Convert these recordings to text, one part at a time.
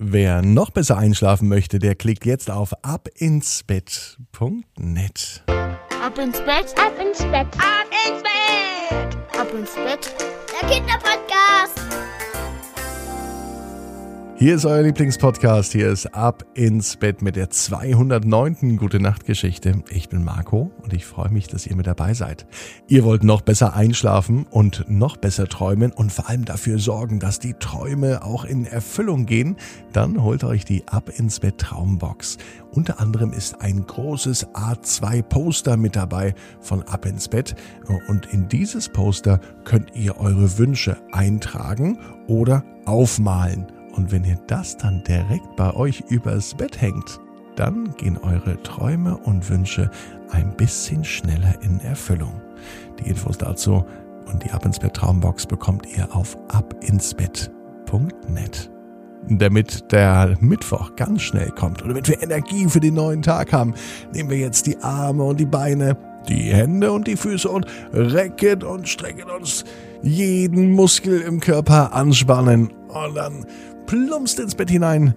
Wer noch besser einschlafen möchte, der klickt jetzt auf abinsbett.net. Ab ins Bett, ab ins Bett, ab ins Bett, ab ins Bett. Der Kinderpodcast. Hier ist euer Lieblingspodcast. Hier ist Ab ins Bett mit der 209. Gute Nacht Geschichte. Ich bin Marco und ich freue mich, dass ihr mit dabei seid. Ihr wollt noch besser einschlafen und noch besser träumen und vor allem dafür sorgen, dass die Träume auch in Erfüllung gehen. Dann holt euch die Ab ins Bett Traumbox. Unter anderem ist ein großes A2 Poster mit dabei von Ab ins Bett und in dieses Poster könnt ihr eure Wünsche eintragen oder aufmalen. Und wenn ihr das dann direkt bei euch übers Bett hängt, dann gehen eure Träume und Wünsche ein bisschen schneller in Erfüllung. Die Infos dazu und die Ab ins Bett Traumbox bekommt ihr auf abinsbett.net. Damit der Mittwoch ganz schnell kommt und damit wir Energie für den neuen Tag haben, nehmen wir jetzt die Arme und die Beine, die Hände und die Füße und recken und strecken uns jeden Muskel im Körper anspannen und dann plumpst ins Bett hinein,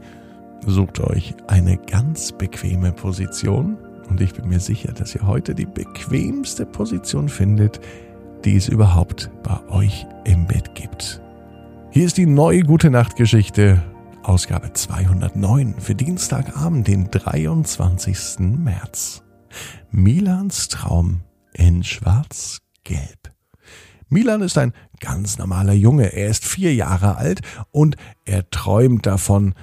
sucht euch eine ganz bequeme Position und ich bin mir sicher, dass ihr heute die bequemste Position findet, die es überhaupt bei euch im Bett gibt. Hier ist die neue Gute Nacht Geschichte, Ausgabe 209 für Dienstagabend, den 23. März. Milans Traum in Schwarz-Gelb. Milan ist ein ganz normaler Junge. Er ist vier Jahre alt und er träumt davon.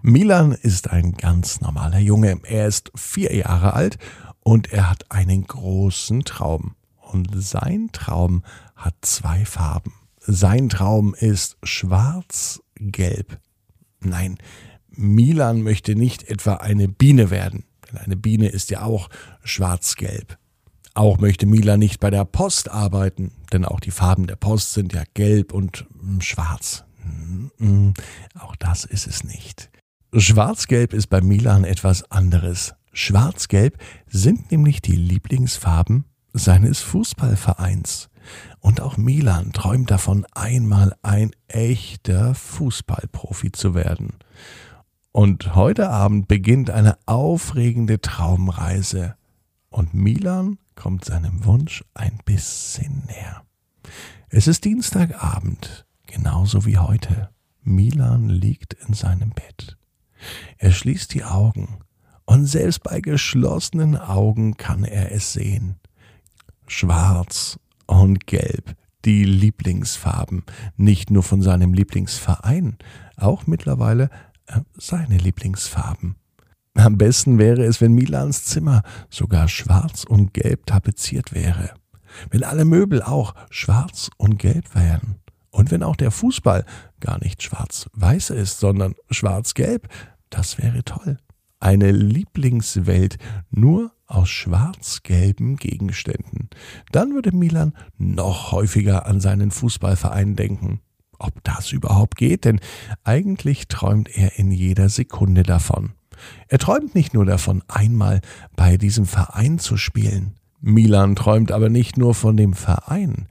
Milan ist ein ganz normaler Junge. Er ist vier Jahre alt und er hat einen großen Traum. Und sein Traum hat zwei Farben. Sein Traum ist schwarz-gelb. Nein, Milan möchte nicht etwa eine Biene werden, denn eine Biene ist ja auch schwarz-gelb. Auch möchte Mila nicht bei der Post arbeiten, denn auch die Farben der Post sind ja gelb und hm, schwarz. Hm, auch das ist es nicht. Schwarz-Gelb ist bei Milan etwas anderes. Schwarz-Gelb sind nämlich die Lieblingsfarben seines Fußballvereins. Und auch Milan träumt davon, einmal ein echter Fußballprofi zu werden. Und heute Abend beginnt eine aufregende Traumreise. Und Milan kommt seinem Wunsch ein bisschen näher. Es ist Dienstagabend, genauso wie heute. Milan liegt in seinem Bett. Er schließt die Augen, und selbst bei geschlossenen Augen kann er es sehen. Schwarz und Gelb, die Lieblingsfarben, nicht nur von seinem Lieblingsverein, auch mittlerweile äh, seine Lieblingsfarben. Am besten wäre es, wenn Milans Zimmer sogar schwarz und gelb tapeziert wäre. Wenn alle Möbel auch schwarz und gelb wären. Und wenn auch der Fußball gar nicht schwarz-weiß ist, sondern schwarz-gelb, das wäre toll. Eine Lieblingswelt nur aus schwarz-gelben Gegenständen. Dann würde Milan noch häufiger an seinen Fußballverein denken. Ob das überhaupt geht, denn eigentlich träumt er in jeder Sekunde davon. Er träumt nicht nur davon, einmal bei diesem Verein zu spielen. Milan träumt aber nicht nur von dem Verein.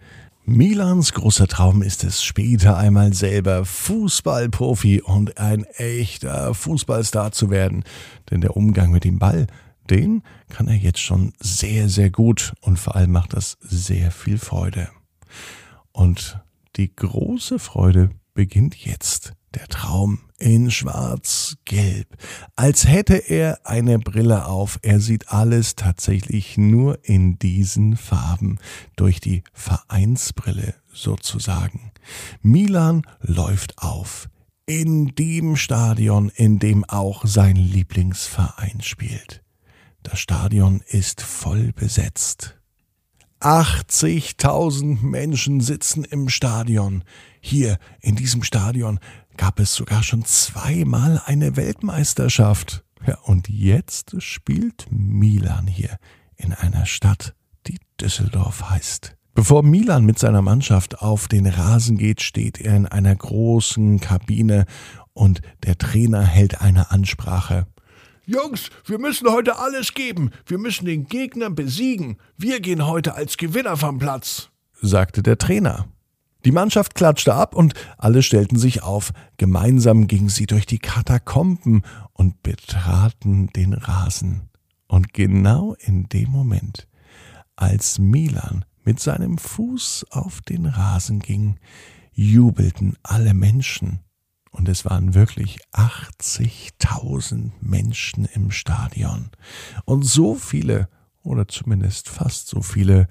Milans großer Traum ist es, später einmal selber Fußballprofi und ein echter Fußballstar zu werden. Denn der Umgang mit dem Ball, den kann er jetzt schon sehr, sehr gut und vor allem macht das sehr viel Freude. Und die große Freude beginnt jetzt der Traum in schwarz-gelb, als hätte er eine Brille auf. Er sieht alles tatsächlich nur in diesen Farben, durch die Vereinsbrille sozusagen. Milan läuft auf, in dem Stadion, in dem auch sein Lieblingsverein spielt. Das Stadion ist voll besetzt. 80.000 Menschen sitzen im Stadion. Hier in diesem Stadion gab es sogar schon zweimal eine Weltmeisterschaft. Ja, und jetzt spielt Milan hier in einer Stadt, die Düsseldorf heißt. Bevor Milan mit seiner Mannschaft auf den Rasen geht, steht er in einer großen Kabine und der Trainer hält eine Ansprache. Jungs, wir müssen heute alles geben. Wir müssen den Gegner besiegen. Wir gehen heute als Gewinner vom Platz, sagte der Trainer. Die Mannschaft klatschte ab und alle stellten sich auf. Gemeinsam gingen sie durch die Katakomben und betraten den Rasen. Und genau in dem Moment, als Milan mit seinem Fuß auf den Rasen ging, jubelten alle Menschen. Und es waren wirklich 80.000 Menschen im Stadion. Und so viele, oder zumindest fast so viele,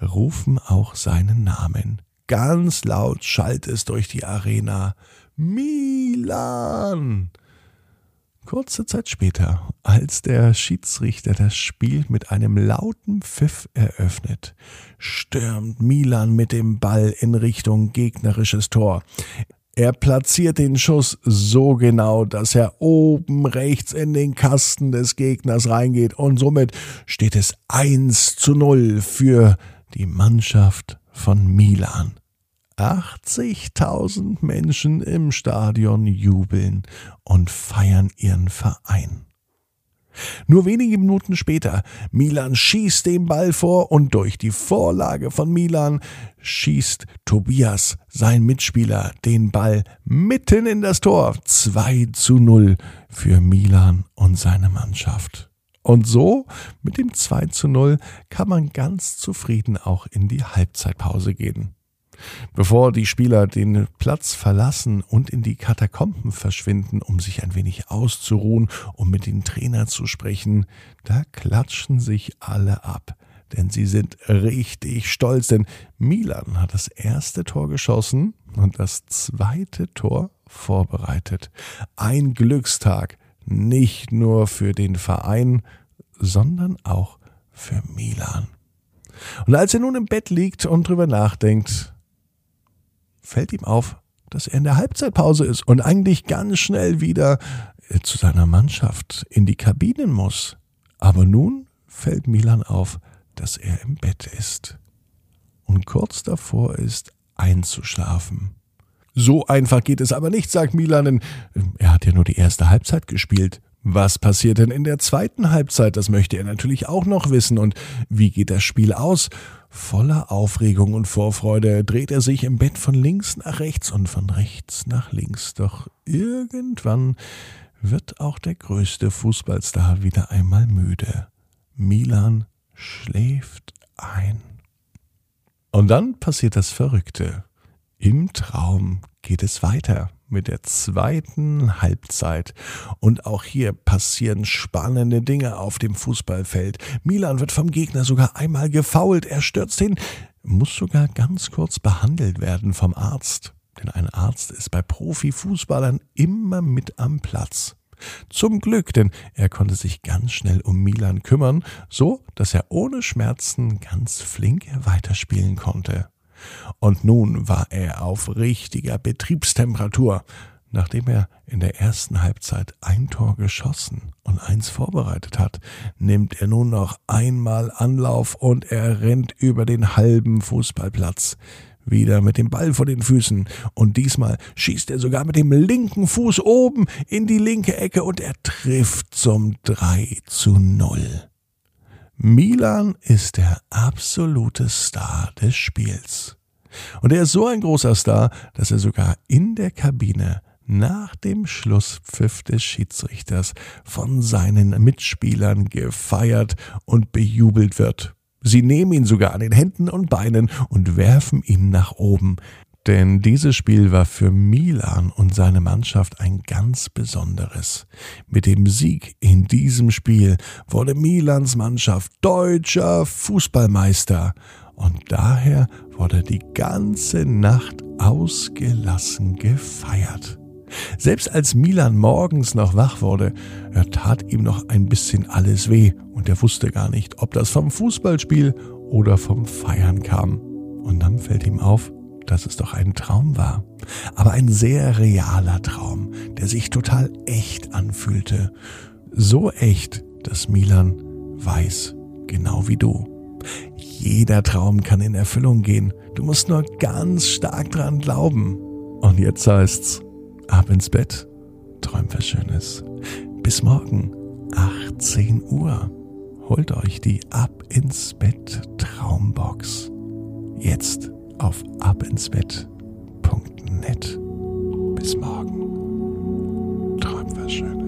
rufen auch seinen Namen. Ganz laut schallt es durch die Arena. Milan! Kurze Zeit später, als der Schiedsrichter das Spiel mit einem lauten Pfiff eröffnet, stürmt Milan mit dem Ball in Richtung gegnerisches Tor. Er platziert den Schuss so genau, dass er oben rechts in den Kasten des Gegners reingeht und somit steht es 1 zu 0 für die Mannschaft von Milan. 80.000 Menschen im Stadion jubeln und feiern ihren Verein. Nur wenige Minuten später, Milan schießt den Ball vor und durch die Vorlage von Milan schießt Tobias, sein Mitspieler, den Ball mitten in das Tor. 2 zu 0 für Milan und seine Mannschaft. Und so, mit dem 2 zu 0, kann man ganz zufrieden auch in die Halbzeitpause gehen. Bevor die Spieler den Platz verlassen und in die Katakomben verschwinden, um sich ein wenig auszuruhen, um mit dem Trainer zu sprechen, da klatschen sich alle ab. Denn sie sind richtig stolz, denn Milan hat das erste Tor geschossen und das zweite Tor vorbereitet. Ein Glückstag, nicht nur für den Verein, sondern auch für Milan. Und als er nun im Bett liegt und drüber nachdenkt, fällt ihm auf, dass er in der Halbzeitpause ist und eigentlich ganz schnell wieder zu seiner Mannschaft in die Kabinen muss. Aber nun fällt Milan auf, dass er im Bett ist und kurz davor ist, einzuschlafen. So einfach geht es aber nicht, sagt Milan, denn äh, er hat ja nur die erste Halbzeit gespielt. Was passiert denn in der zweiten Halbzeit? Das möchte er natürlich auch noch wissen. Und wie geht das Spiel aus? Voller Aufregung und Vorfreude dreht er sich im Bett von links nach rechts und von rechts nach links. Doch irgendwann wird auch der größte Fußballstar wieder einmal müde. Milan schläft ein. Und dann passiert das Verrückte. Im Traum geht es weiter mit der zweiten Halbzeit. Und auch hier passieren spannende Dinge auf dem Fußballfeld. Milan wird vom Gegner sogar einmal gefault. Er stürzt hin, muss sogar ganz kurz behandelt werden vom Arzt. Denn ein Arzt ist bei Profifußballern immer mit am Platz. Zum Glück, denn er konnte sich ganz schnell um Milan kümmern, so dass er ohne Schmerzen ganz flink weiterspielen konnte. Und nun war er auf richtiger Betriebstemperatur. Nachdem er in der ersten Halbzeit ein Tor geschossen und eins vorbereitet hat, nimmt er nun noch einmal Anlauf und er rennt über den halben Fußballplatz. Wieder mit dem Ball vor den Füßen und diesmal schießt er sogar mit dem linken Fuß oben in die linke Ecke und er trifft zum 3 zu 0. Milan ist der absolute Star des Spiels. Und er ist so ein großer Star, dass er sogar in der Kabine nach dem Schlusspfiff des Schiedsrichters von seinen Mitspielern gefeiert und bejubelt wird. Sie nehmen ihn sogar an den Händen und Beinen und werfen ihn nach oben. Denn dieses Spiel war für Milan und seine Mannschaft ein ganz besonderes. Mit dem Sieg in diesem Spiel wurde Milans Mannschaft deutscher Fußballmeister und daher wurde die ganze Nacht ausgelassen gefeiert. Selbst als Milan morgens noch wach wurde, tat ihm noch ein bisschen alles weh und er wusste gar nicht, ob das vom Fußballspiel oder vom Feiern kam. Und dann fällt ihm auf, dass es doch ein Traum war. Aber ein sehr realer Traum, der sich total echt anfühlte. So echt, dass Milan weiß, genau wie du. Jeder Traum kann in Erfüllung gehen. Du musst nur ganz stark dran glauben. Und jetzt heißt's, ab ins Bett, träum was Schönes. Bis morgen, 18 Uhr. Holt euch die Ab ins Bett Traumbox. Jetzt auf abinsbett.net. Bis morgen. Träum was Schönes.